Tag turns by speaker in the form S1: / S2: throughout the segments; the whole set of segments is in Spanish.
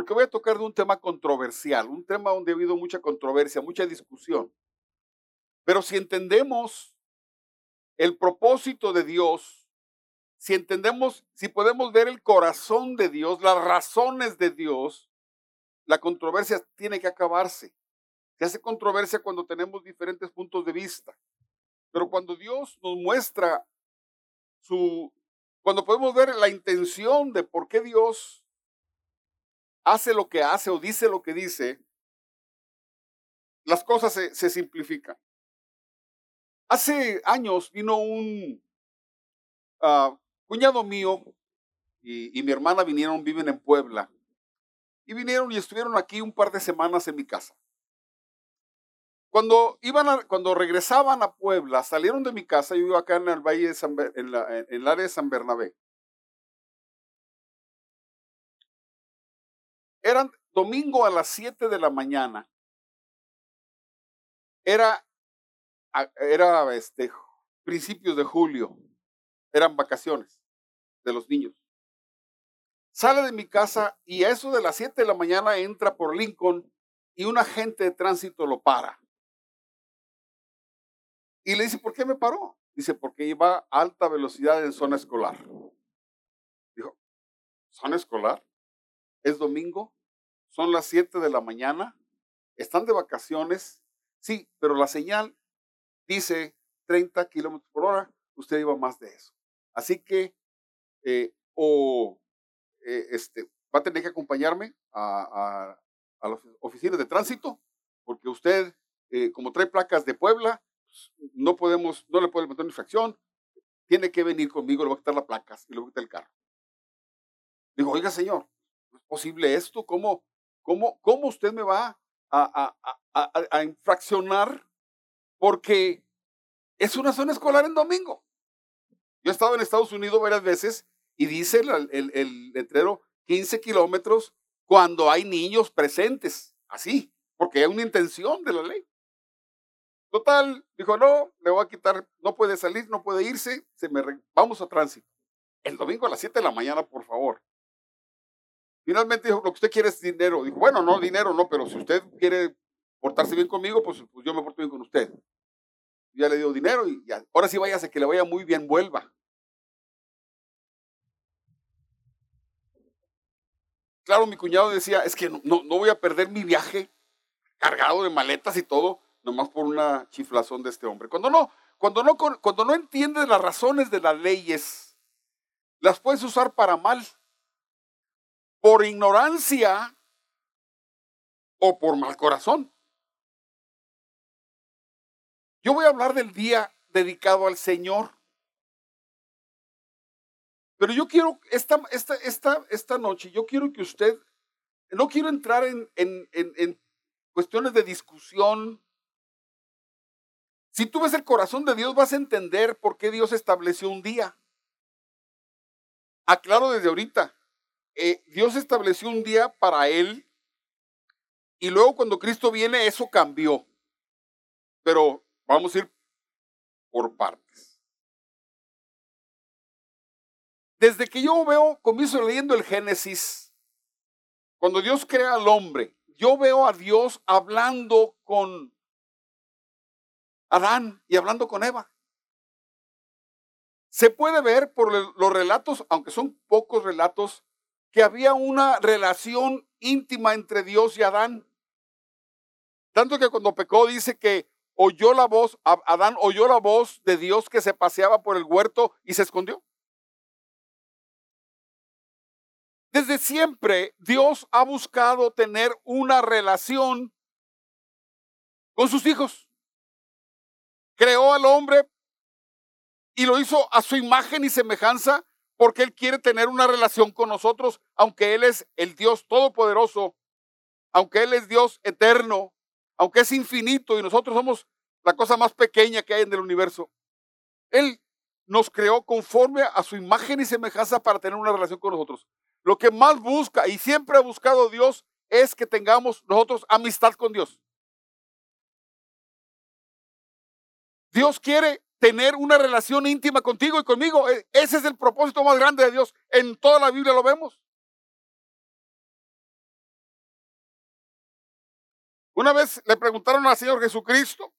S1: porque voy a tocar de un tema controversial, un tema donde ha habido mucha controversia, mucha discusión. Pero si entendemos el propósito de Dios, si entendemos, si podemos ver el corazón de Dios, las razones de Dios, la controversia tiene que acabarse. Se hace controversia cuando tenemos diferentes puntos de vista. Pero cuando Dios nos muestra su, cuando podemos ver la intención de por qué Dios hace lo que hace o dice lo que dice, las cosas se, simplifican. Hace años vino un ah, cuñado mío y, mi hermana vinieron, viven en Puebla. Y vinieron y estuvieron aquí un par de semanas en mi casa. Cuando, iban cuando regresaban a Puebla, salieron de mi casa, yo vivo acá en el Valle de San, en, en el área de San Bernabé. Eran domingo a las 7 de la mañana. Era, era este, principios de julio. Eran vacaciones de los niños. Sale de mi casa y a eso de las 7 de la mañana entra por Lincoln y un agente de tránsito lo para. Y le dice, ¿por qué me paró? Dice, porque iba a alta velocidad en zona escolar. Dijo, ¿zona escolar? ¿Es domingo? ¿Son las 7 de la mañana? ¿Están de vacaciones? Sí, pero la señal dice 30 kilómetros por hora. Usted iba más de eso. Así que, eh, o eh, este, va a tener que acompañarme a, a, las oficinas de tránsito, porque usted, eh, como trae placas de Puebla, no podemos, no le puede meter una infracción, tiene que venir conmigo, le voy a quitar las placas y le voy a quitar el carro. Digo, oiga señor, ¿no es posible esto? ¿Cómo, cómo, cómo usted me va a, a, a, infraccionar? Porque es una zona escolar en domingo. Yo he estado en Estados Unidos varias veces y dice el, letrero 15 kilómetros cuando hay niños presentes, así, porque hay una intención de la ley. Total, dijo, no, le voy a quitar, no puede salir, no puede irse, se me vamos a tránsito. El domingo a las 7 de la mañana, por favor. Finalmente dijo, lo que usted quiere es dinero. Dijo, bueno, no, dinero no, pero si usted quiere portarse bien conmigo, pues, pues yo me porto bien con usted. Ya le dio dinero y ahora sí váyase, que le vaya muy bien, vuelva. Claro, mi cuñado decía, es que no, no voy a perder mi viaje cargado de maletas y todo nomás por una chiflazón de este hombre. Cuando no, cuando no, cuando no entiendes las razones de las leyes, las puedes usar para mal, por ignorancia o por mal corazón. Yo voy a hablar del día dedicado al Señor. Pero yo quiero, esta, esta, esta, esta noche, yo quiero que usted, no quiero entrar en, en, en, en cuestiones de discusión, si tú ves el corazón de Dios, vas a entender por qué Dios estableció un día. Aclaro desde ahorita. Eh, Dios estableció un día para Él y luego cuando Cristo viene eso cambió. Pero vamos a ir por partes. Desde que yo veo, comienzo leyendo el Génesis, cuando Dios crea al hombre, yo veo a Dios hablando con Adán y hablando con Eva. Se puede ver por los relatos, aunque son pocos relatos, que había una relación íntima entre Dios y Adán. Tanto que cuando pecó dice que oyó la voz, Adán oyó la voz de Dios que se paseaba por el huerto y se escondió. Desde siempre Dios ha buscado tener una relación con sus hijos creó al hombre y lo hizo a su imagen y semejanza porque Él quiere tener una relación con nosotros, aunque Él es el Dios todopoderoso, aunque Él es Dios eterno, aunque es infinito y nosotros somos la cosa más pequeña que hay en el universo. Él nos creó conforme a su imagen y semejanza para tener una relación con nosotros. Lo que más busca y siempre ha buscado Dios es que tengamos nosotros amistad con Dios. Dios quiere tener una relación íntima contigo y conmigo. E, ese es el propósito más grande de Dios. En toda la Biblia lo vemos. Una vez le preguntaron al Señor Jesucristo,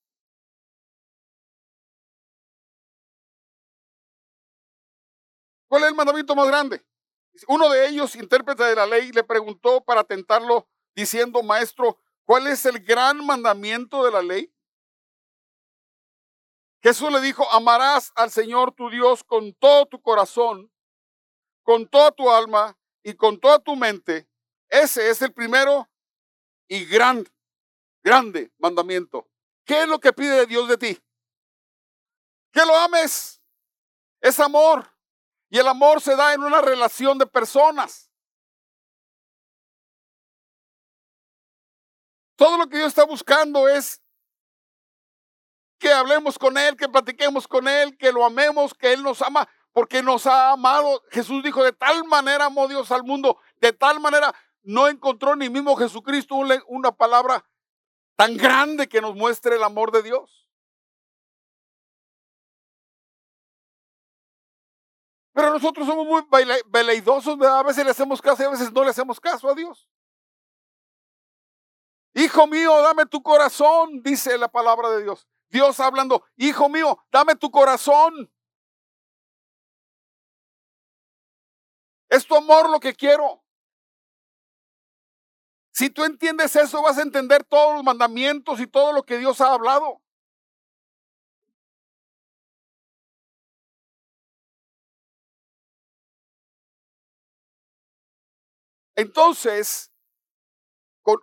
S1: ¿cuál es el mandamiento más grande? Uno de ellos, intérprete de la ley, le preguntó para tentarlo diciendo, maestro, ¿cuál es el gran mandamiento de la ley? Jesús le dijo, amarás al Señor tu Dios con todo tu corazón, con toda tu alma y con toda tu mente. Ese es el primero y gran, grande mandamiento. ¿Qué es lo que pide Dios de ti? Que lo ames. Es amor. Y el amor se da en una relación de personas. Todo lo que Dios está buscando es que hablemos con Él, que platiquemos con Él, que lo amemos, que Él nos ama, porque nos ha amado. Jesús dijo, de tal manera amó Dios al mundo, de tal manera no encontró ni mismo Jesucristo una palabra tan grande que nos muestre el amor de Dios. Pero nosotros somos muy veleidosos, a veces le hacemos caso y a veces no le hacemos caso a Dios. Hijo mío, dame tu corazón, dice la palabra de Dios. Dios hablando, hijo mío, dame tu corazón. Es tu amor lo que quiero. Si tú entiendes eso, vas a entender todos los mandamientos y todo lo que Dios ha hablado. Entonces,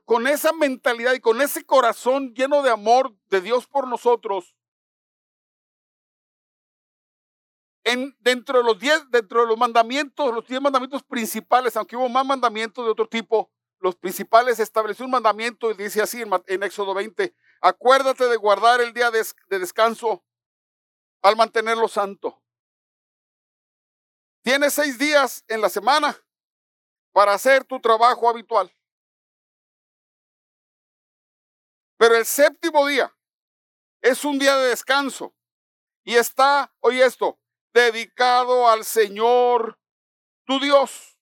S1: con, esa mentalidad y con ese corazón lleno de amor de Dios por nosotros, en, dentro de los diez, dentro de los mandamientos, los diez mandamientos principales, aunque hubo más mandamientos de otro tipo, los principales estableció un mandamiento y dice así en, Éxodo 20, acuérdate de guardar el día de descanso al mantenerlo santo. Tienes seis días en la semana para hacer tu trabajo habitual. Pero el séptimo día es un día de descanso y está, oye esto, dedicado al Señor tu Dios.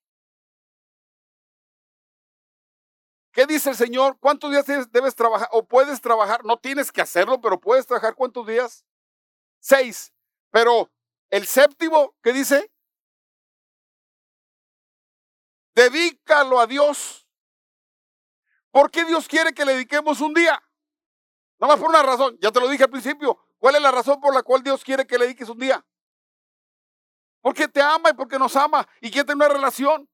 S1: ¿Qué dice el Señor? ¿Cuántos días debes trabajar o puedes trabajar? No tienes que hacerlo, pero puedes trabajar cuántos días? Seis. Pero el séptimo, ¿qué dice? Dedícalo a Dios. ¿Por qué Dios quiere que le dediquemos un día? Nada más por una razón. Ya te lo dije al principio. ¿Cuál es la razón por la cual Dios quiere que le dediques un día? Porque te ama y porque nos ama y quiere tener una relación.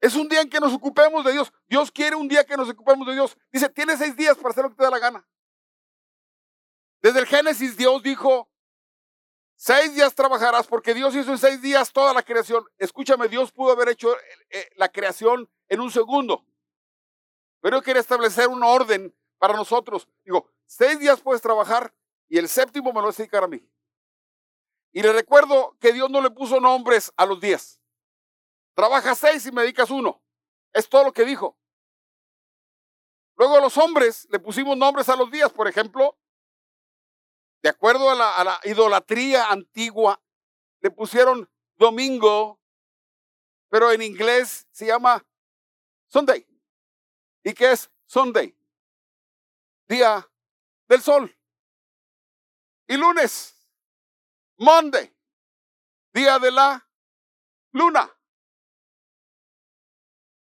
S1: Es un día en que nos ocupemos de Dios. Dios quiere un día que nos ocupemos de Dios. Dice, tienes seis días para hacer lo que te da la gana. Desde el Génesis Dios dijo, seis días trabajarás porque Dios hizo en seis días toda la creación. Escúchame, Dios pudo haber hecho eh, la creación en un segundo. Pero quiere establecer un orden para nosotros. Digo, seis días puedes trabajar y el séptimo me lo vas a dedicar a mí. Y le recuerdo que Dios no le puso nombres a los días. Trabaja seis y me dedicas uno. Es todo lo que dijo. Luego a los hombres le pusimos nombres a los días, por ejemplo, de acuerdo a la, a la idolatría antigua, le pusieron domingo, pero en inglés se llama Sunday. ¿Y qué es Sunday? Día del sol. Y lunes, Monday, día de la luna.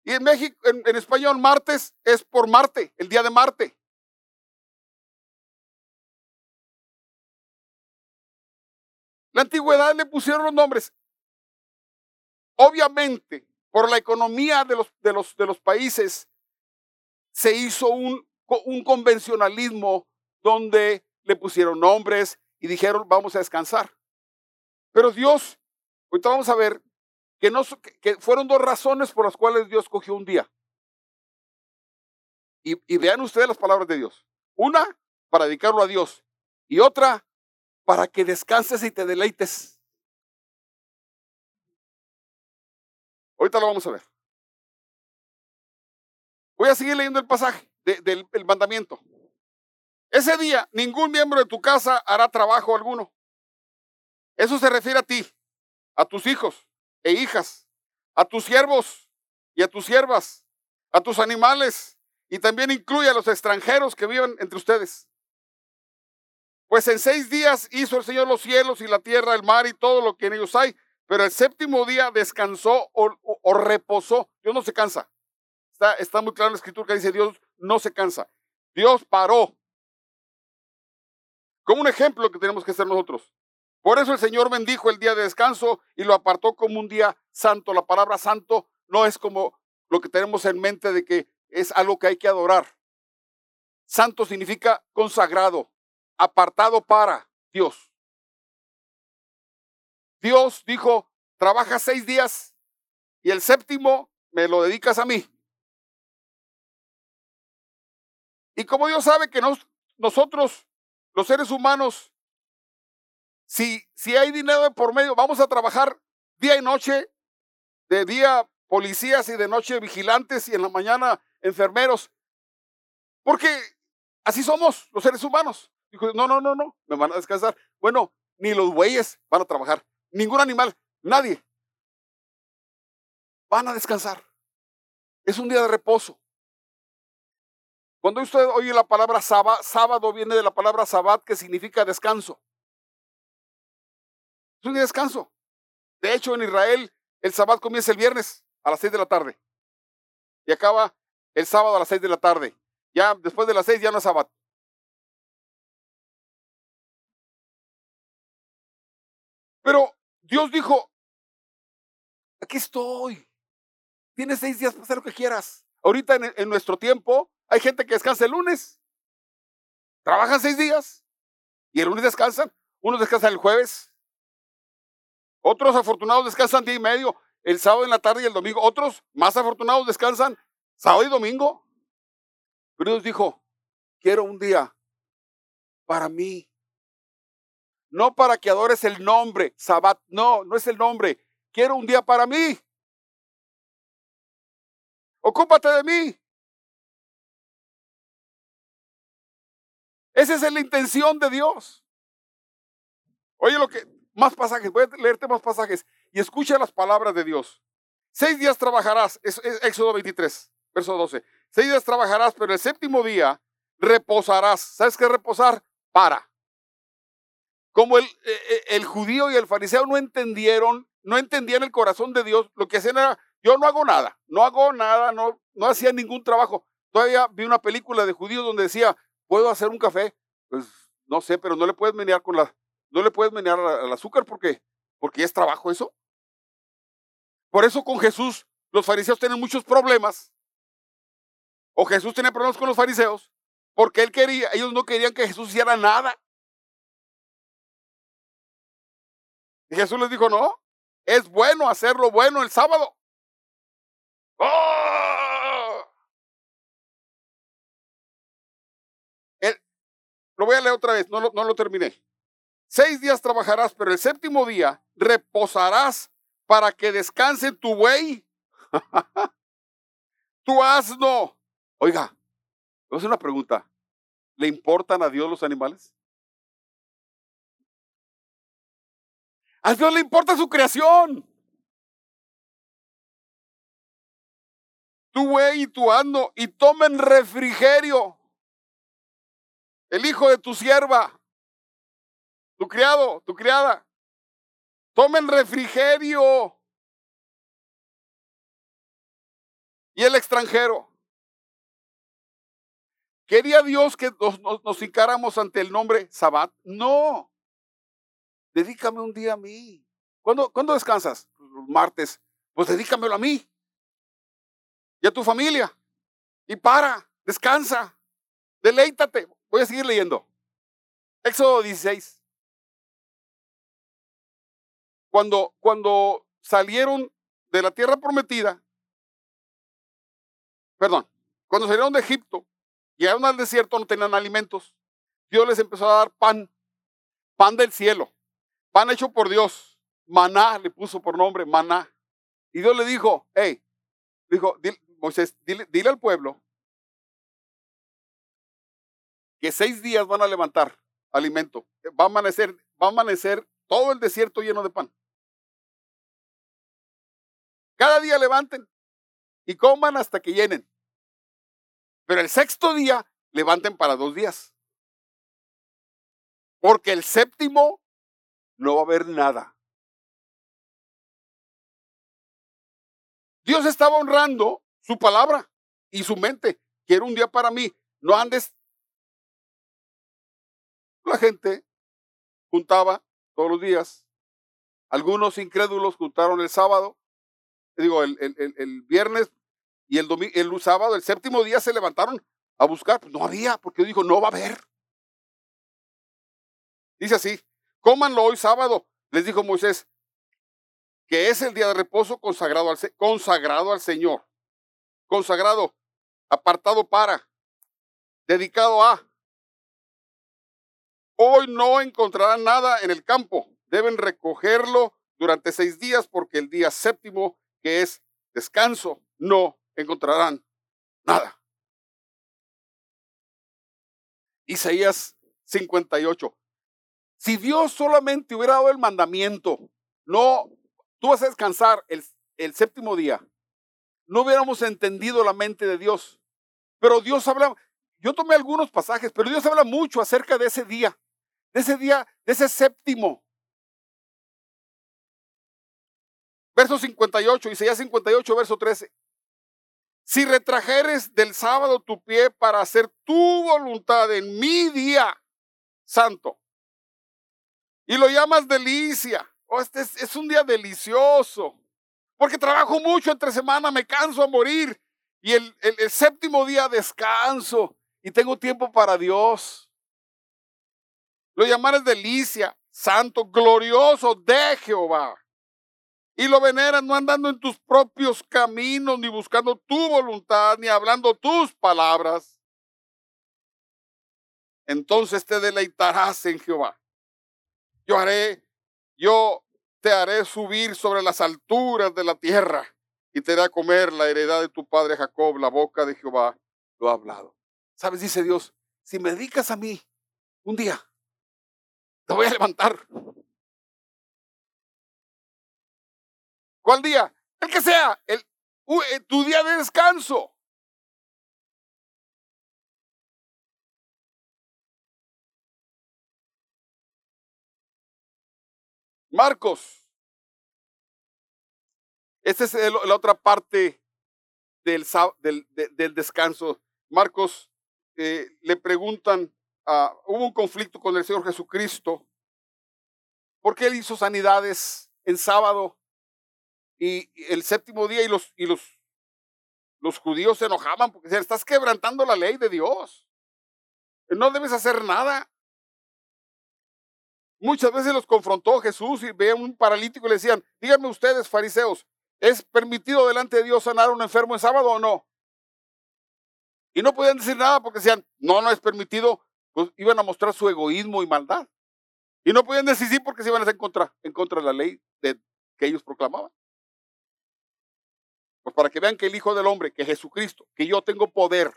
S1: Y en México, en, español, martes es por Marte, el día de Marte. La antigüedad le pusieron los nombres. Obviamente, por la economía de los, de los, de los países, se hizo un un convencionalismo donde le pusieron nombres y dijeron vamos a descansar. Pero Dios, ahorita vamos a ver que, no, que fueron dos razones por las cuales Dios cogió un día. Y, y vean ustedes las palabras de Dios. Una, para dedicarlo a Dios. Y otra, para que descanses y te deleites. Ahorita lo vamos a ver. Voy a seguir leyendo el pasaje del mandamiento. Ese día ningún miembro de tu casa hará trabajo alguno. Eso se refiere a ti, a tus hijos e hijas, a tus siervos y a tus siervas, a tus animales y también incluye a los extranjeros que viven entre ustedes. Pues en seis días hizo el Señor los cielos y la tierra, el mar y todo lo que en ellos hay, pero el séptimo día descansó o, reposó. Dios no se cansa. Está, está muy claro en la escritura que dice Dios no se cansa. Dios paró. Como un ejemplo que tenemos que ser nosotros. Por eso el Señor bendijo el día de descanso y lo apartó como un día santo. La palabra santo no es como lo que tenemos en mente de que es algo que hay que adorar. Santo significa consagrado, apartado para Dios. Dios dijo, trabaja seis días y el séptimo me lo dedicas a mí. Y como Dios sabe que nosotros, los seres humanos, si, si hay dinero por medio, vamos a trabajar día y noche, de día policías y de noche vigilantes y en la mañana enfermeros. Porque así somos los seres humanos. Dijo, no, no, no, no, me van a descansar. Bueno, ni los bueyes van a trabajar, ningún animal, nadie. Van a descansar. Es un día de reposo. Cuando usted oye la palabra sábado, sábado viene de la palabra sabat que significa descanso. Es un descanso. De hecho, en Israel el sabat comienza el viernes a las seis de la tarde y acaba el sábado a las seis de la tarde. Ya después de las seis ya no es sábado. Pero Dios dijo, aquí estoy. Tienes seis días para hacer lo que quieras. Ahorita en, nuestro tiempo hay gente que descansa el lunes. Trabajan seis días y el lunes descansan. Unos descansan el jueves. Otros afortunados descansan día y medio, el sábado en la tarde y el domingo. Otros más afortunados descansan sábado y domingo. Pero Dios dijo, quiero un día para mí. No para que adores el nombre, Sabbat, no, no es el nombre. Quiero un día para mí. Ocúpate de mí. Esa es la intención de Dios. Oye lo que, más pasajes, voy a leerte más pasajes y escucha las palabras de Dios. Seis días trabajarás, es, Éxodo 23, verso 12. Seis días trabajarás, pero el séptimo día reposarás. ¿Sabes qué reposar? Para. Como el, e, e, el judío y el fariseo no entendieron, no entendían el corazón de Dios, lo que hacían era, yo no hago nada, no hago nada, no, no hacía ningún trabajo. Todavía vi una película de judíos donde decía, ¿puedo hacer un café? Pues no sé, pero no le puedes menear con la, no le puedes menear al azúcar porque, porque es trabajo eso. Por eso con Jesús los fariseos tienen muchos problemas. O Jesús tiene problemas con los fariseos porque él quería, ellos no querían que Jesús hiciera nada. Y Jesús les dijo, no, es bueno hacerlo bueno el sábado. ¡Oh! Voy a leer otra vez, no no lo terminé. Seis días trabajarás, pero el séptimo día reposarás para que descanse tu buey, tu asno. Oiga, voy a hacer una pregunta. ¿Le importan a Dios los animales? A Dios le importa su creación. Tu buey y tu asno y tomen refrigerio. El hijo de tu sierva tu criado, tu criada. Tomen refrigerio. Y el extranjero. ¿Quería Dios que nos, nos, ante el nombre Sabbat? No. Dedícame un día a mí. ¿Cuándo, ¿cuándo descansas? Los martes. Pues dedícamelo a mí. Y a tu familia. Y para, descansa. Deleítate. Voy a seguir leyendo. Éxodo 16 cuando, cuando salieron de la tierra prometida, perdón, cuando salieron de Egipto, llegaron al desierto, no tenían alimentos, Dios les empezó a dar pan, pan del cielo, pan hecho por Dios, maná le puso por nombre, maná. Y Dios le dijo, hey, dijo, Moisés, dile, dile al pueblo que seis días van a levantar alimento, va a amanecer, va a amanecer todo el desierto lleno de pan. Cada día levanten y coman hasta que llenen. Pero el sexto día, levanten para dos días. Porque el séptimo no va a haber nada. Dios estaba honrando su palabra y su mente. Quiero un día para mí. No andes. La gente juntaba todos los días. Algunos incrédulos juntaron el sábado, digo, el, viernes y el, domingo, el sábado, el séptimo día se levantaron a buscar. Pues no había, porque dijo, no va a haber. Dice así, cómanlo hoy sábado, les dijo Moisés, que es el día de reposo consagrado al, consagrado al Señor. Consagrado, apartado para, dedicado a. Hoy no encontrarán nada en el campo. Deben recogerlo durante seis días porque el día séptimo, que es descanso, no encontrarán nada. Isaías 58. Si Dios solamente hubiera dado el mandamiento, no, tú vas a descansar el, el séptimo día, no hubiéramos entendido la mente de Dios. Pero Dios habla, yo tomé algunos pasajes, pero Dios habla mucho acerca de ese día, de ese día, de ese séptimo. Verso 58, Isaías 58, verso 13. Si retrajeres del sábado tu pie para hacer tu voluntad en mi día santo, y lo llamas delicia, oh, este es, un día delicioso, porque trabajo mucho entre semana, me canso a morir, y el, el, séptimo día descanso y tengo tiempo para Dios. Lo llamarás delicia, santo, glorioso de Jehová. Y lo veneras no andando en tus propios caminos, ni buscando tu voluntad, ni hablando tus palabras. Entonces te deleitarás en Jehová. Yo haré, yo te haré subir sobre las alturas de la tierra y te a comer la heredad de tu padre Jacob, la boca de Jehová lo ha hablado. ¿Sabes? Dice Dios, si me dedicas a mí un día, te voy a levantar. ¿Cuál día? El que sea, el, eh, tu día de descanso. Marcos esta es la otra parte del, del, descanso. Marcos eh, le preguntan, hubo un conflicto con el Señor Jesucristo, porque él hizo sanidades en sábado y el séptimo día y los, y los, los judíos se enojaban porque decían, estás quebrantando la ley de Dios. No debes hacer nada. Muchas veces los confrontó Jesús y veían un paralítico y le decían, díganme ustedes, fariseos, ¿Es permitido delante de Dios sanar a un enfermo en sábado o no? Y no podían decir nada porque decían, no, no es permitido, pues iban a mostrar su egoísmo y maldad. Y no podían decir sí porque se iban a hacer en contra, en contra de la ley que ellos proclamaban. Pues para que vean que el Hijo del Hombre, que Jesucristo, que yo tengo poder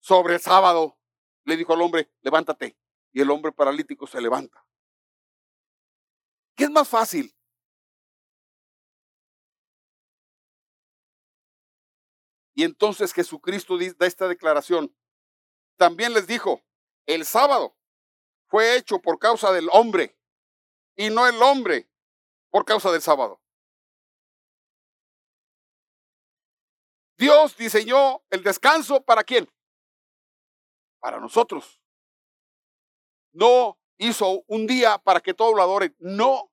S1: sobre el sábado, le dijo al hombre, levántate. Y el hombre paralítico se levanta. ¿Qué es más fácil? Y entonces Jesucristo da esta declaración. También les dijo, el sábado fue hecho por causa del hombre y no el hombre por causa del sábado. Dios diseñó el descanso para quién? Para nosotros. No hizo un día para que todos lo adoren. No.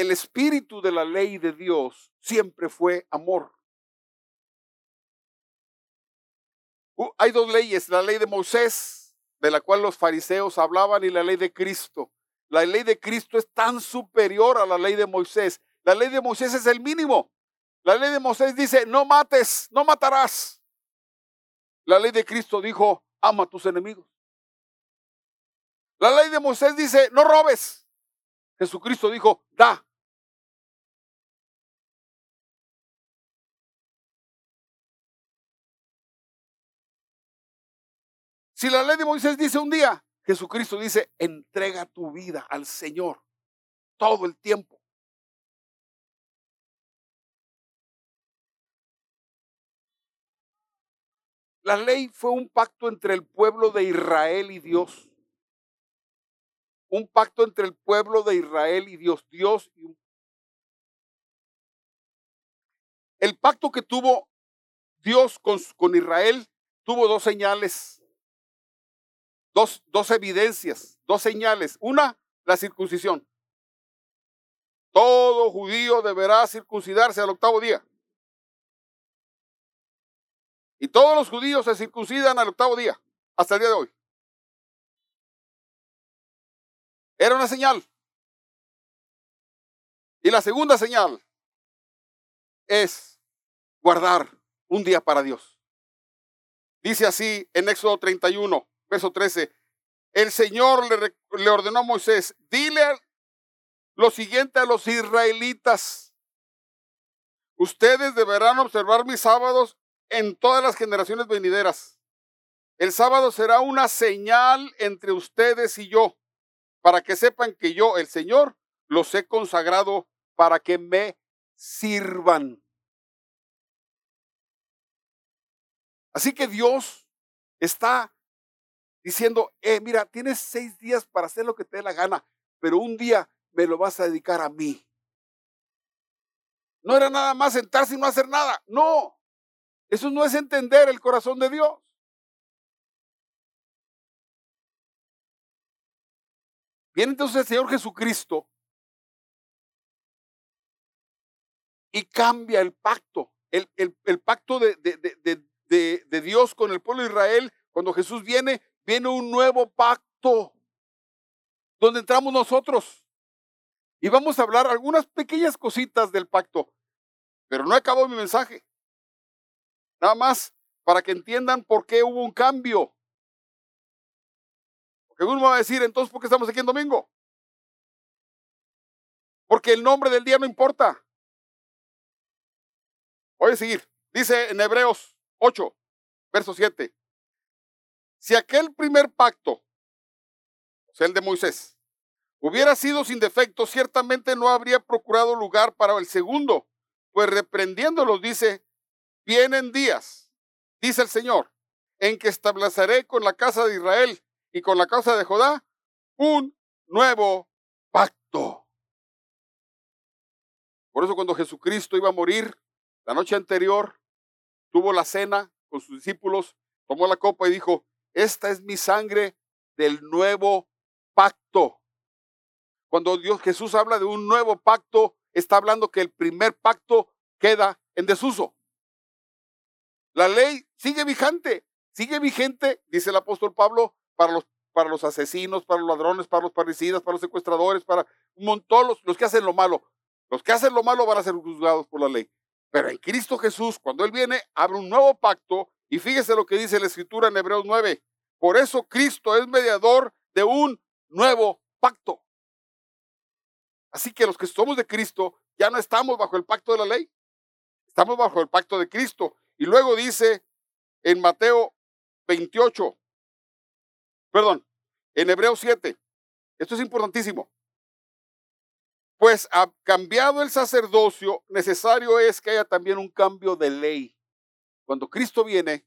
S1: el espíritu de la ley de Dios siempre fue amor. Uh, hay dos leyes, la ley de Moisés, de la cual los fariseos hablaban, y la ley de Cristo. La ley de Cristo es tan superior a la ley de Moisés. La ley de Moisés es el mínimo. La ley de Moisés dice, no mates, no matarás. La ley de Cristo dijo, ama a tus enemigos. La ley de Moisés dice, no robes. Jesucristo dijo, da. Si la ley de Moisés dice un día, Jesucristo dice, entrega tu vida al Señor todo el tiempo. La ley fue un pacto entre el pueblo de Israel y Dios. Un pacto entre el pueblo de Israel y Dios. Dios y un... El pacto que tuvo Dios con Israel tuvo dos señales dos, dos evidencias, dos señales. Una, la circuncisión. Todo judío deberá circuncidarse al octavo día. Y todos los judíos se circuncidan al octavo día, hasta el día de hoy. Era una señal. Y la segunda señal es guardar un día para Dios. Dice así en Éxodo 31, verso 13, el Señor le, ordenó a Moisés, dile lo siguiente a los israelitas. Ustedes deberán observar mis sábados en todas las generaciones venideras. El sábado será una señal entre ustedes y yo, para que sepan que yo, el Señor, los he consagrado para que me sirvan. Así que Dios está diciendo, eh, mira, tienes seis días para hacer lo que te dé la gana, pero un día me lo vas a dedicar a mí. No era nada más sentarse y no hacer nada. No, eso no es entender el corazón de Dios. Viene entonces el Señor Jesucristo y cambia el pacto, el, pacto de, de Dios con el pueblo de Israel. Cuando Jesús viene, viene un nuevo pacto donde entramos nosotros. Y vamos a hablar algunas pequeñas cositas del pacto. Pero no acabó mi mensaje. Nada más para que entiendan por qué hubo un cambio. Porque uno va a decir, entonces, ¿por qué estamos aquí en domingo? Porque el nombre del día no importa. Voy a seguir. Dice en Hebreos 8, verso 7. Si aquel primer pacto, o sea, el de Moisés, hubiera sido sin defecto, ciertamente no habría procurado lugar para el segundo, pues reprendiéndolos dice, vienen días, dice el Señor, en que estableceré con la casa de Israel y con la casa de Judá un nuevo pacto. Por eso cuando Jesucristo iba a morir, la noche anterior, tuvo la cena con sus discípulos, tomó la copa y dijo, esta es mi sangre del nuevo pacto cuando Dios Jesús habla de un nuevo pacto, está hablando que el primer pacto queda en desuso. La ley sigue vigente, sigue vigente, dice el apóstol Pablo, para los, para los asesinos, para los ladrones, para los parricidas, para los secuestradores, para un montón, los, los que hacen lo malo. Los que hacen lo malo van a ser juzgados por la ley. Pero en Cristo Jesús, cuando Él viene, abre un nuevo pacto y fíjese lo que dice la Escritura en Hebreos 9. Por eso Cristo es mediador de un nuevo pacto. Así que los que somos de Cristo ya no estamos bajo el pacto de la ley, estamos bajo el pacto de Cristo. Y luego dice en Mateo 28, perdón, en Hebreos 7, esto es importantísimo. Pues ha cambiado el sacerdocio, necesario es que haya también un cambio de ley. Cuando Cristo viene,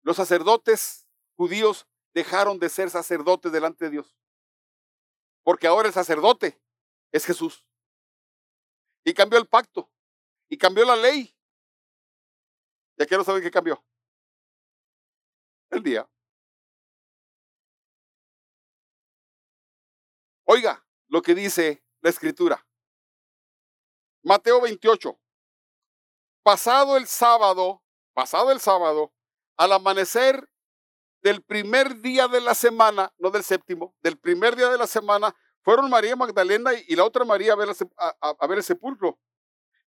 S1: los sacerdotes judíos dejaron de ser sacerdotes delante de Dios. Porque ahora el sacerdote es Jesús. Y cambió el pacto. Y cambió la ley. Ya quiero saber qué cambió. El día. Oiga lo que dice la escritura. Mateo 28. Pasado el sábado, pasado el sábado, al amanecer del primer día de la semana, no del séptimo, del primer día de la semana, fueron María Magdalena y la otra María a ver, el sepulcro.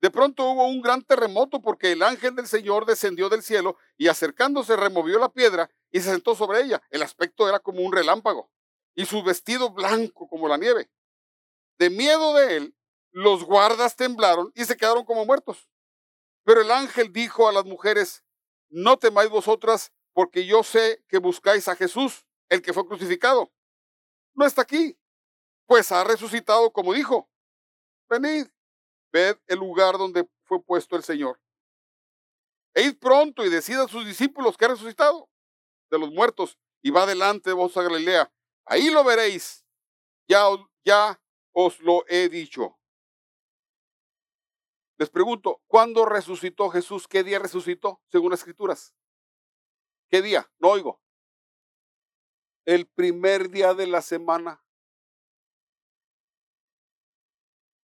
S1: De pronto hubo un gran terremoto porque el ángel del Señor descendió del cielo y acercándose removió la piedra y se sentó sobre ella. El aspecto era como un relámpago y su vestido blanco como la nieve. De miedo de él, los guardas temblaron y se quedaron como muertos. Pero el ángel dijo a las mujeres, no temáis vosotras, porque yo sé que buscáis a Jesús, el que fue crucificado. No está aquí, pues ha resucitado como dijo. Venid, ved el lugar donde fue puesto el Señor. E id pronto y decida a sus discípulos que ha resucitado de los muertos y va delante de vos a Galilea. Ahí lo veréis. Ya, ya os lo he dicho. Les pregunto, ¿cuándo resucitó Jesús? ¿Qué día resucitó según las escrituras? ¿Qué día? No oigo. El primer día de la semana.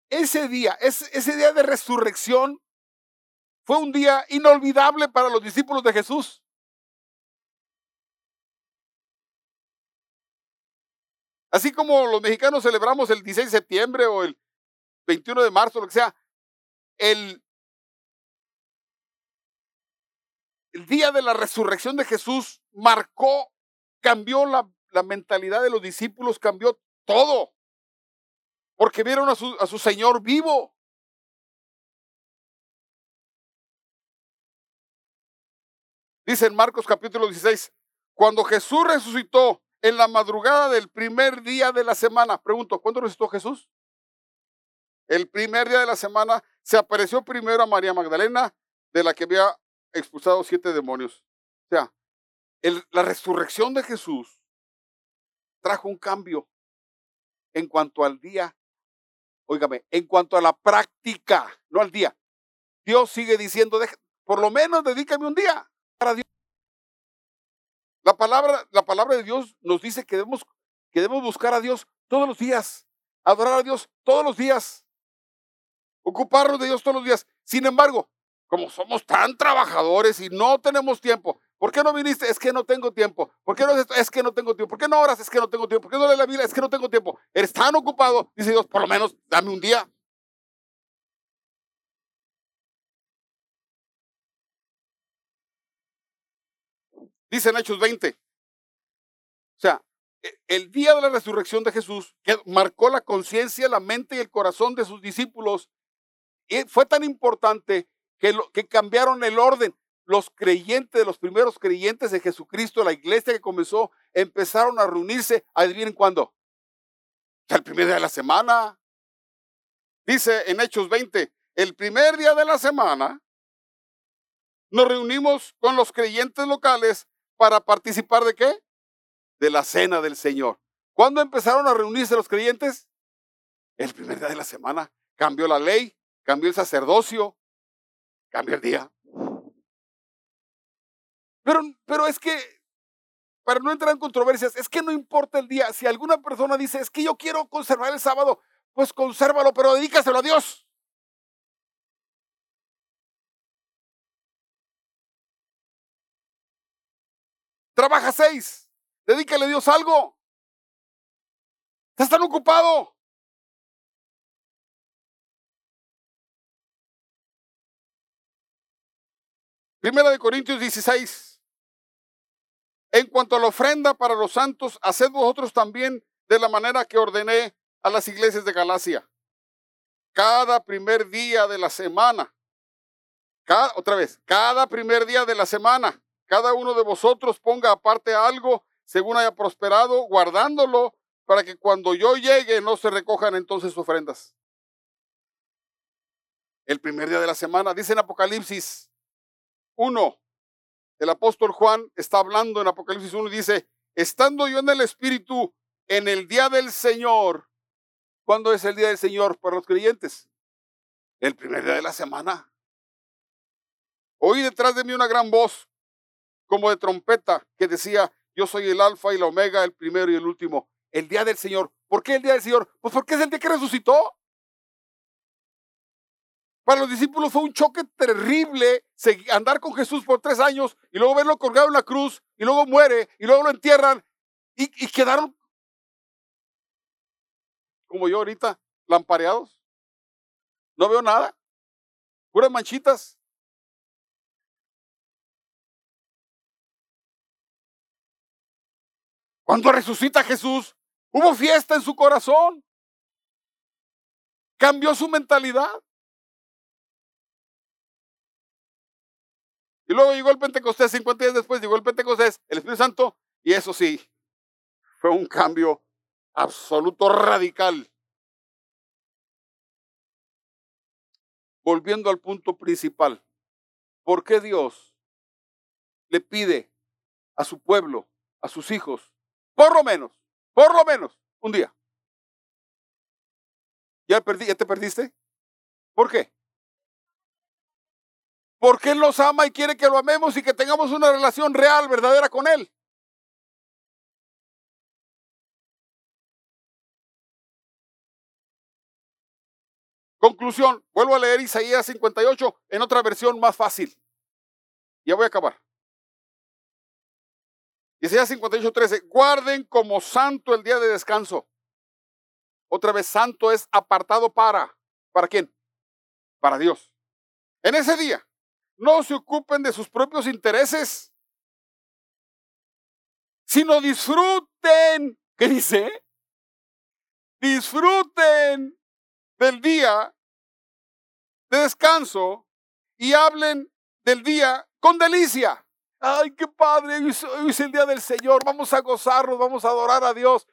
S1: Ese día, ese, ese día de resurrección fue un día inolvidable para los discípulos de Jesús. Así como los mexicanos celebramos el 16 de septiembre o el 21 de marzo, lo que sea, el, día de la resurrección de Jesús marcó, cambió la, la mentalidad de los discípulos, cambió todo, porque vieron a su, a su Señor vivo. Dice en Marcos capítulo 16, cuando Jesús resucitó en la madrugada del primer día de la semana, pregunto, ¿cuándo resucitó Jesús? El primer día de la semana se apareció primero a María Magdalena, de la que había expulsado siete demonios. O sea, la resurrección de Jesús trajo un cambio en cuanto al día, óigame, en cuanto a la práctica, no al día. Dios sigue diciendo, por lo menos dedícame un día para Dios. La palabra, la palabra de Dios nos dice que debemos, que debemos buscar a Dios todos los días, adorar a Dios todos los días ocuparnos de Dios todos los días. Sin embargo, como somos tan trabajadores y no tenemos tiempo, ¿por qué no viniste? Es que no tengo tiempo. ¿Por qué no es que no tengo tiempo. ¿Por qué no oras? Es que no tengo tiempo. ¿Por qué no lees la Biblia? Es que no tengo tiempo. Eres tan ocupado, dice Dios, por lo menos dame un día. Dice en Hechos 20. O sea, e, el día de la resurrección de Jesús, que marcó la conciencia, la mente y el corazón de sus discípulos, y fue tan importante que, que cambiaron el orden. Los creyentes, los primeros creyentes de Jesucristo, la iglesia que comenzó, empezaron a reunirse, adivinen cuándo. El primer día de la semana. Dice en Hechos 20, el primer día de la semana nos reunimos con los creyentes locales para participar de qué? De la cena del Señor. ¿Cuándo empezaron a reunirse los creyentes? El primer día de la semana. Cambió la ley, cambió el sacerdocio, cambió el día. Pero, pero es que, para no entrar en controversias, es que no importa el día. Si alguna persona dice, es que yo quiero conservar el sábado, pues consérvalo, pero dedícaselo a Dios. Trabaja seis, dedícale a Dios algo. Estás tan ocupado. Primera de Corintios 16. En cuanto a la ofrenda para los santos, haced vosotros también de la manera que ordené a las iglesias de Galacia. Cada primer día de la semana, cada, otra vez, cada primer día de la semana, cada uno de vosotros ponga aparte algo según haya prosperado, guardándolo para que cuando yo llegue no se recojan entonces ofrendas. El primer día de la semana, dice en Apocalipsis 1. El apóstol Juan está hablando en Apocalipsis 1 y dice, estando yo en el Espíritu en el día del Señor. ¿Cuándo es el día del Señor para los creyentes? El primer día de la semana. Oí detrás de mí una gran voz, como de trompeta, que decía, yo soy el alfa y la omega, el primero y el último. El día del Señor. ¿Por qué el día del Señor? Pues porque es el día que resucitó. Para los discípulos fue un choque terrible andar con Jesús por tres años y luego verlo colgado en la cruz y luego muere y luego lo entierran y, quedaron como yo ahorita, lampareados. No veo nada, puras manchitas. Cuando resucita Jesús, hubo fiesta en su corazón. Cambió su mentalidad. Y luego llegó el Pentecostés, 50 días después llegó el Pentecostés, el Espíritu Santo, y eso sí, fue un cambio absoluto radical. Volviendo al punto principal, ¿por qué Dios le pide a su pueblo, a sus hijos, por lo menos, por lo menos, un día? ¿Ya, perdí, ¿Ya te perdiste? ¿Por qué? Porque Él nos ama y quiere que lo amemos y que tengamos una relación real, verdadera con Él. Conclusión, vuelvo a leer Isaías 58 en otra versión más fácil. Ya voy a acabar. Isaías 58, 13. Guarden como santo el día de descanso. Otra vez, santo es apartado para. ¿Para quién? Para Dios. En ese día, no se ocupen de sus propios intereses, sino disfruten. ¿Qué dice? Disfruten del día de descanso y hablen del día con delicia. Ay, qué padre, hoy es el día del Señor, vamos a gozarnos, vamos a adorar a Dios.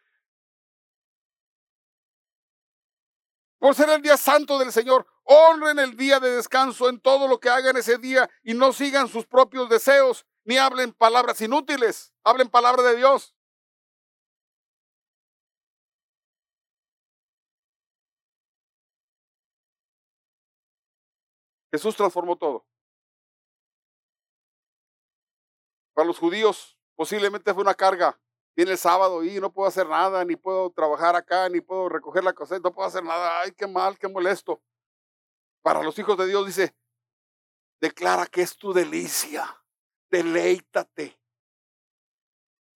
S1: Por ser el día santo del Señor, honren el día de descanso en todo lo que hagan ese día y no sigan sus propios deseos, ni hablen palabras inútiles, hablen palabra de Dios. Jesús transformó todo. Para los judíos posiblemente fue una carga. Viene el sábado y no puedo hacer nada, ni puedo trabajar acá, ni puedo recoger la cosecha, no puedo hacer nada. Ay, qué mal, qué molesto. Para los hijos de Dios dice, declara que es tu delicia, deleítate.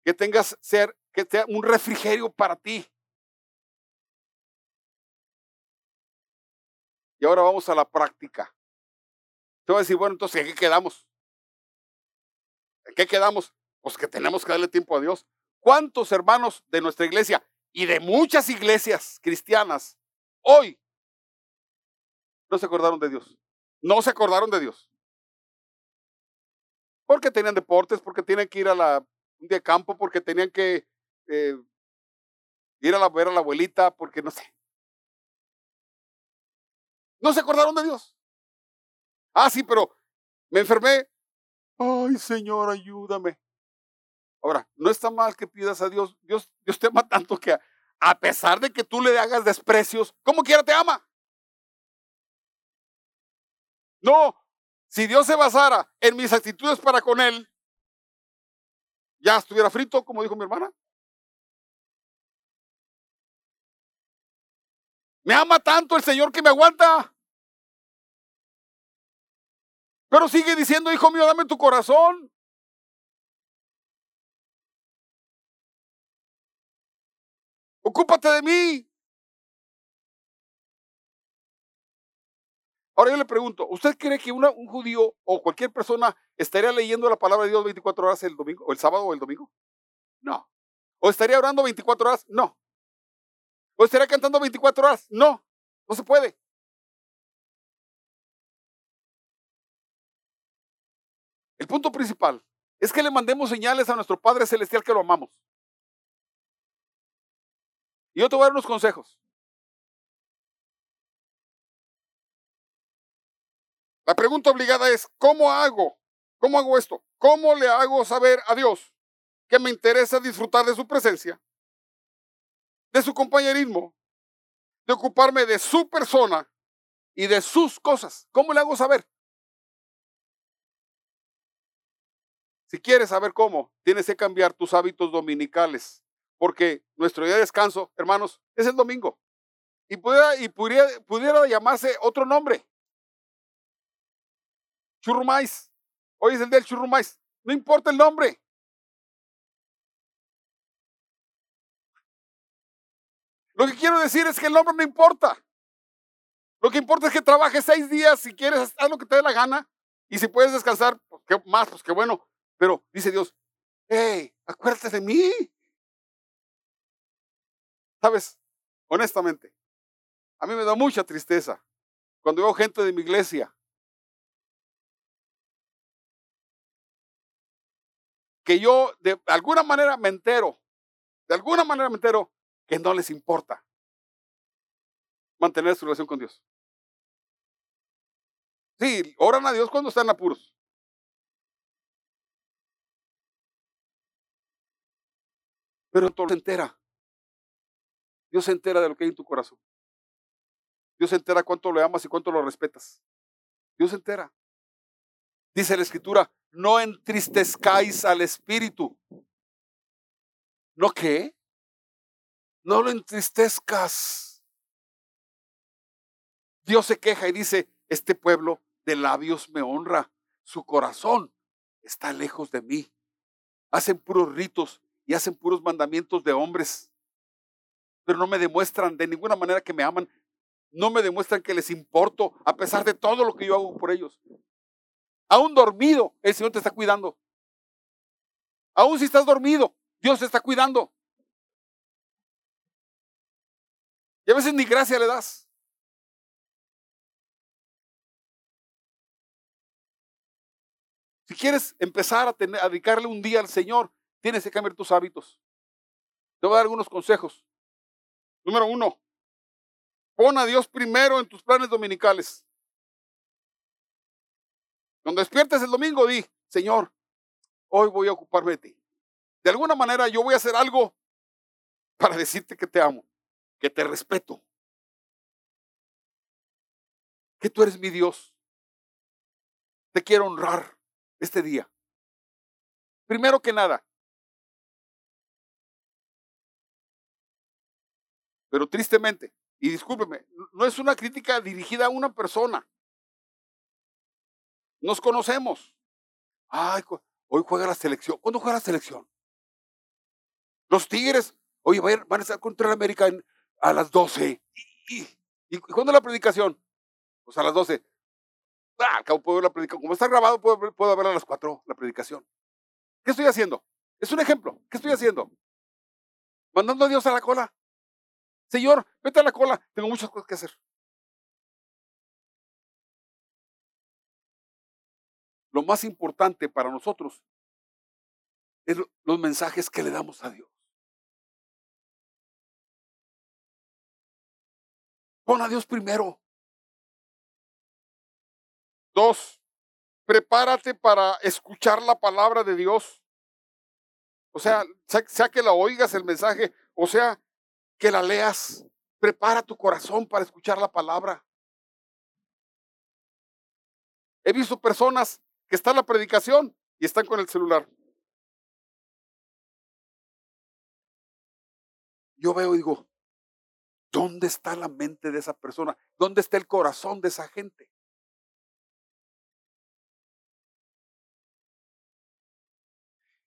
S1: Que tengas ser, que sea un refrigerio para ti. Y ahora vamos a la práctica. Te voy a decir, bueno, entonces, ¿en qué quedamos? ¿En qué quedamos? Pues que tenemos que darle tiempo a Dios. ¿Cuántos hermanos de nuestra iglesia y de muchas iglesias cristianas hoy no se acordaron de Dios? No se acordaron de Dios. Porque tenían deportes, porque tenían que ir a la, un día de campo, porque tenían que eh, ir a la, ver a la abuelita, porque no sé. No se acordaron de Dios. Ah, sí, pero me enfermé. Ay, Señor, ayúdame. Ahora, no está mal que pidas a Dios. Dios, Dios te ama tanto que a, pesar de que tú le hagas desprecios, como quiera te ama. No, si Dios se basara en mis actitudes para con Él, ya estuviera frito, como dijo mi hermana. Me ama tanto el Señor que me aguanta. Pero sigue diciendo, hijo mío, dame tu corazón. Ocúpate de mí. Ahora yo le pregunto, ¿usted cree que un judío o cualquier persona estaría leyendo la palabra de Dios 24 horas el domingo, o el sábado o el domingo? No. ¿O estaría orando 24 horas? No. ¿O estaría cantando 24 horas? No. No se puede. El punto principal es que le mandemos señales a nuestro Padre Celestial que lo amamos. Y yo te voy a dar unos consejos. La pregunta obligada es, ¿cómo hago? ¿Cómo hago esto? ¿Cómo le hago saber a Dios que me interesa disfrutar de su presencia, de su compañerismo, de ocuparme de su persona y de sus cosas? ¿Cómo le hago saber? Si quieres saber cómo, tienes que cambiar tus hábitos dominicales, porque nuestro día de descanso, hermanos, es el domingo. Y pudiera, y pudiera, pudiera llamarse otro nombre. Churrumais. Hoy es el del churrumais. No importa el nombre. Lo que quiero decir es que el nombre no importa. Lo que importa es que trabajes seis días si quieres, haz lo que te dé la gana. Y si puedes descansar, pues qué más, pues qué bueno. Pero dice Dios, hey, acuérdate de mí. Sabes, honestamente, a mí me da mucha tristeza cuando veo gente de mi iglesia que yo de alguna manera me entero, de alguna manera me entero que no les importa mantener su relación con Dios. Sí, oran a Dios cuando están apuros. Pero todo se entera. Dios se entera de lo que hay en tu corazón. Dios se entera cuánto lo amas y cuánto lo respetas. Dios se entera. Dice la escritura, no entristezcáis al espíritu. ¿No qué? No lo entristezcas. Dios se queja y dice, este pueblo de labios me honra, su corazón está lejos de mí. Hacen puros ritos y hacen puros mandamientos de hombres, pero no me demuestran de ninguna manera que me aman, no me demuestran que les importo a pesar de todo lo que yo hago por ellos. Aún dormido, el Señor te está cuidando. Aún si estás dormido, Dios te está cuidando. Y a veces ni gracia le das. Si quieres empezar a, tener, a dedicarle un día al Señor, tienes que cambiar tus hábitos. Te voy a dar algunos consejos. Número uno, pon a Dios primero en tus planes dominicales. Cuando despiertes el domingo, di, Señor, hoy voy a ocuparme de ti. De alguna manera yo voy a hacer algo para decirte que te amo, que te respeto, que tú eres mi Dios. Te quiero honrar este día. Primero que nada, pero tristemente, y discúlpeme, no es una crítica dirigida a una persona. Nos conocemos. Ay, hoy juega la selección. ¿Cuándo juega la selección? Los Tigres, oye, van a estar contra el América a las 12. ¿Y, y, cuándo la predicación? Pues a las 12. Ah, puedo ver la predicación. Como está grabado, puedo, puedo a las 4 la predicación. ¿Qué estoy haciendo? Es un ejemplo. ¿Qué estoy haciendo? Mandando a Dios a la cola. Señor, vete a la cola. Tengo muchas cosas que hacer. Lo más importante para nosotros es los mensajes que le damos a Dios. Pon a Dios primero. Dos, prepárate para escuchar la palabra de Dios. O sea, sea que la oigas el mensaje, o sea, que la leas. Prepara tu corazón para escuchar la palabra. He visto personas que está la predicación y están con el celular. Yo veo y digo, ¿dónde está la mente de esa persona? ¿Dónde está el corazón de esa gente?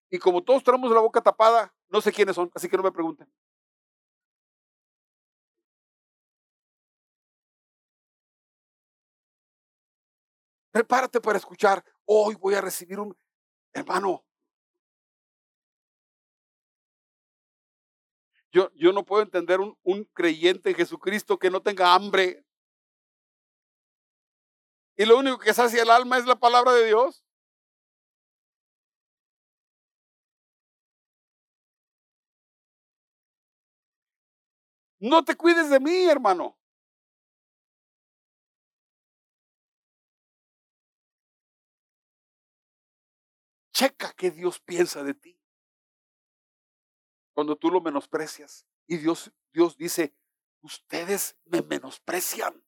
S1: Y como todos tenemos la boca tapada, no sé quiénes son, así que no me pregunten. Prepárate para escuchar. Hoy voy a recibir un hermano. Yo, yo no puedo entender un, un creyente en Jesucristo que no tenga hambre. Y lo único que sacia el alma es la palabra de Dios. No te cuides de mí, hermano. Checa qué Dios piensa de ti. Cuando tú lo menosprecias y Dios, Dios dice, ustedes me menosprecian.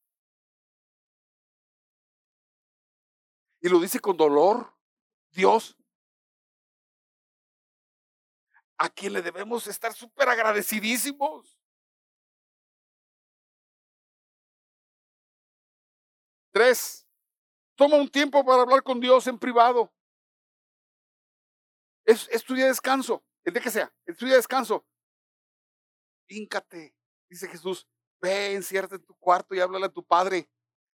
S1: Y lo dice con dolor. Dios, a quien le debemos estar súper agradecidísimos. Tres, toma un tiempo para hablar con Dios en privado. Es, es día descanso, el de que sea, es tu día de descanso. Híncate, dice Jesús, ve, enciérrate en tu cuarto y háblale a tu padre.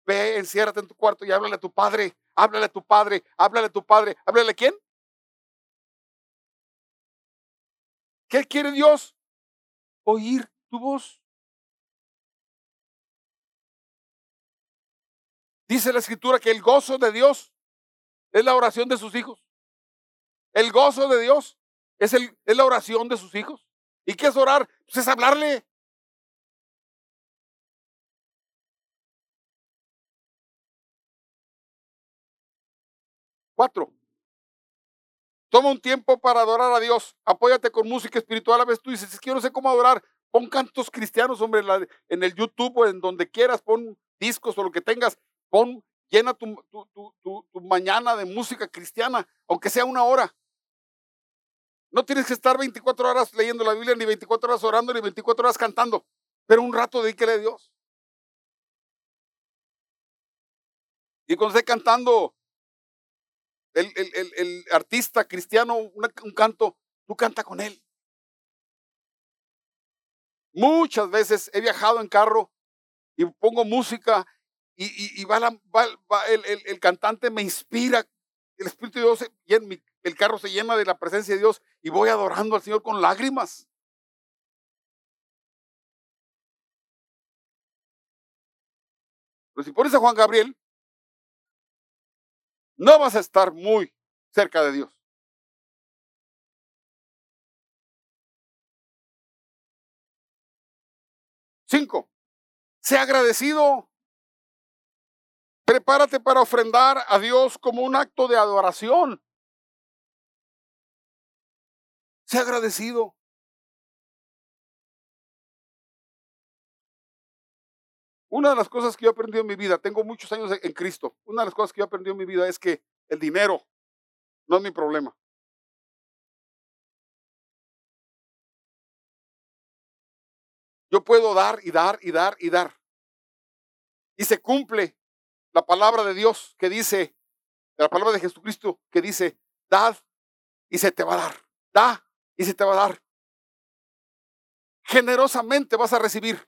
S1: Ve, enciérrate en tu cuarto y háblale a tu padre. Háblale a tu padre, háblale a tu padre. ¿Háblale a quién? ¿Qué quiere Dios? Oír tu voz. Dice la escritura que el gozo de Dios es la oración de sus hijos. El gozo de Dios es, el, es la oración de sus hijos. ¿Y qué es orar? Pues es hablarle. Cuatro. Toma un tiempo para adorar a Dios. Apóyate con música espiritual. A veces tú dices, es que no sé cómo adorar. Pon cantos cristianos, hombre, en el YouTube o en donde quieras. Pon discos o lo que tengas. Pon, llena tu, tu mañana de música cristiana, aunque sea una hora. No tienes que estar 24 horas leyendo la Biblia, ni 24 horas orando, ni 24 horas cantando. Pero un rato dedíquele a Dios. Y cuando esté cantando el, el, artista cristiano un canto, tú canta con él. Muchas veces he viajado en carro y pongo música y, va, el, cantante me inspira, el Espíritu de Dios, y el carro se llena de la presencia de Dios y voy adorando al Señor con lágrimas. Pero si pones a Juan Gabriel, no vas a estar muy cerca de Dios. Cinco, sea agradecido. Prepárate para ofrendar a Dios como un acto de adoración. Sea agradecido. Una de las cosas que yo he aprendido en mi vida, tengo muchos años en Cristo, una de las cosas que yo he aprendido en mi vida es que el dinero no es mi problema. Yo puedo dar y dar y dar y dar. Y se cumple la palabra de Dios que dice, la palabra de Jesucristo que dice, dad y se te va a dar. Da y se te va a dar. Generosamente vas a recibir.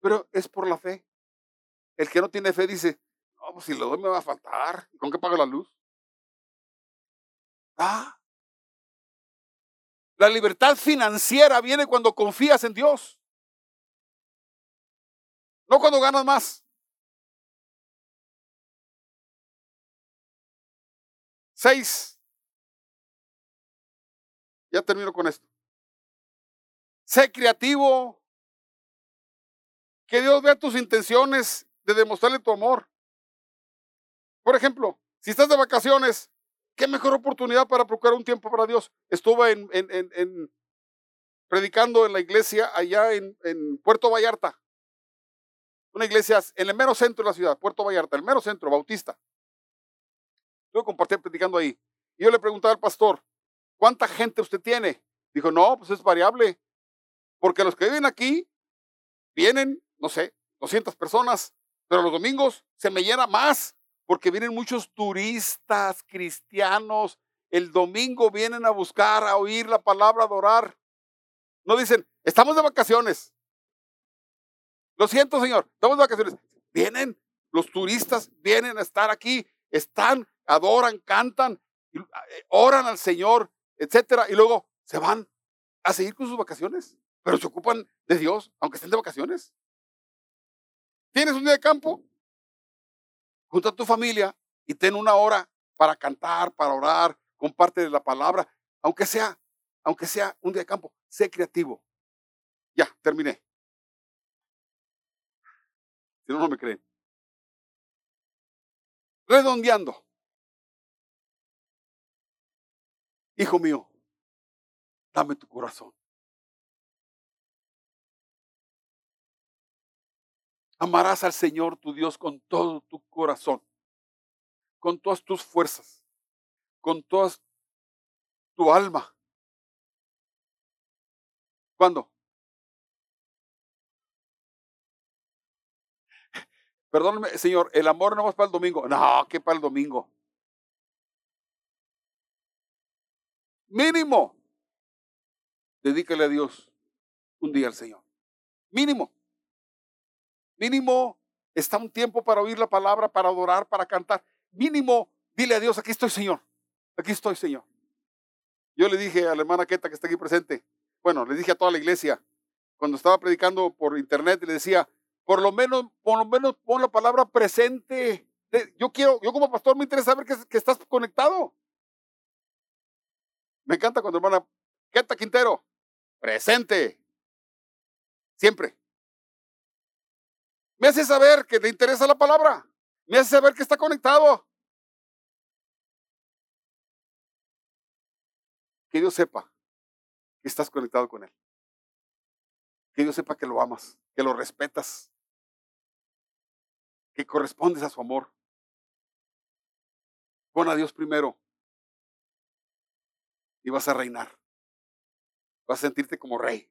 S1: Pero es por la fe. El que no tiene fe dice, no, pues si lo doy me va a faltar. ¿Con qué paga la luz? Ah. La libertad financiera viene cuando confías en Dios. No cuando ganas más. Seis. Ya termino con esto. Sé creativo, que Dios vea tus intenciones de demostrarle tu amor. Por ejemplo, si estás de vacaciones, qué mejor oportunidad para procurar un tiempo para Dios. Estuve en, predicando en la iglesia allá en, Puerto Vallarta. Una iglesia en el mero centro de la ciudad, Puerto Vallarta, el mero centro, bautista. Estuve compartiendo, predicando ahí. Y yo le preguntaba al pastor, ¿cuánta gente usted tiene? Dijo, no, pues es variable. Porque los que viven aquí vienen no sé, 200 personas, pero los domingos se me llena más porque vienen muchos turistas cristianos. El domingo vienen a buscar, a oír la palabra, a adorar. No dicen, estamos de vacaciones. Lo siento, Señor, estamos de vacaciones. Vienen, los turistas vienen a estar aquí, están, adoran, cantan, eh, oran al Señor, etcétera, y luego se van a seguir con sus vacaciones, pero se ocupan de Dios, aunque estén de vacaciones. ¿Tienes un día de campo? Junta a tu familia y ten una hora para cantar, para orar, comparte la palabra, aunque sea, aunque sea un día de campo, sé creativo. Ya, terminé. Si no, no me creen. Redondeando. Hijo mío, dame tu corazón. Amarás al Señor tu Dios con todo tu corazón, con todas tus fuerzas, con toda tu alma. ¿Cuándo? Perdóname, Señor, el amor no es para el domingo. No, ¿qué para el domingo? Mínimo. Dedícale a Dios un día al Señor. Mínimo. Mínimo está un tiempo para oír la palabra, para adorar, para cantar. Mínimo, dile a Dios, aquí estoy, Señor. Aquí estoy, Señor. Yo le dije a la hermana Queta que está aquí presente, bueno, le dije a toda la iglesia, cuando estaba predicando por internet, le decía, por lo menos, por lo menos pon la palabra presente. Yo quiero, yo como pastor me interesa saber que, que estás conectado. Me encanta cuando hermana Queta Quintero, presente. Siempre. Me hace saber que le interesa la palabra. Me hace saber que está conectado. Que Dios sepa que estás conectado con Él. Que Dios sepa que lo amas, que lo respetas, que correspondes a su amor. Pon a Dios primero y vas a reinar. Vas a sentirte como rey.